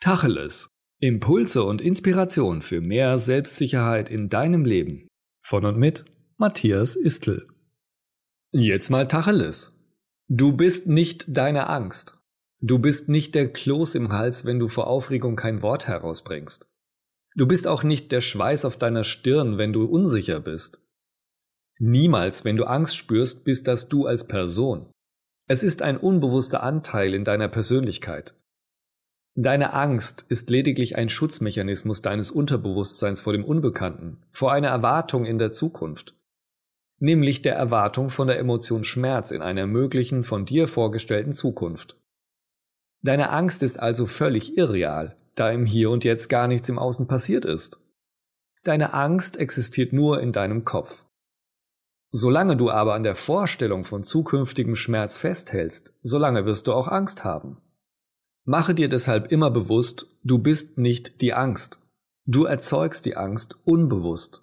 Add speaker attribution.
Speaker 1: Tacheles. Impulse und Inspiration für mehr Selbstsicherheit in deinem Leben. Von und mit Matthias Istl. Jetzt mal Tacheles. Du bist nicht deine Angst. Du bist nicht der Kloß im Hals, wenn du vor Aufregung kein Wort herausbringst. Du bist auch nicht der Schweiß auf deiner Stirn, wenn du unsicher bist. Niemals, wenn du Angst spürst, bist das du als Person. Es ist ein unbewusster Anteil in deiner Persönlichkeit. Deine Angst ist lediglich ein Schutzmechanismus deines Unterbewusstseins vor dem Unbekannten, vor einer Erwartung in der Zukunft. Nämlich der Erwartung von der Emotion Schmerz in einer möglichen von dir vorgestellten Zukunft. Deine Angst ist also völlig irreal, da im Hier und Jetzt gar nichts im Außen passiert ist. Deine Angst existiert nur in deinem Kopf. Solange du aber an der Vorstellung von zukünftigem Schmerz festhältst, solange wirst du auch Angst haben. Mache dir deshalb immer bewusst, du bist nicht die Angst. Du erzeugst die Angst unbewusst.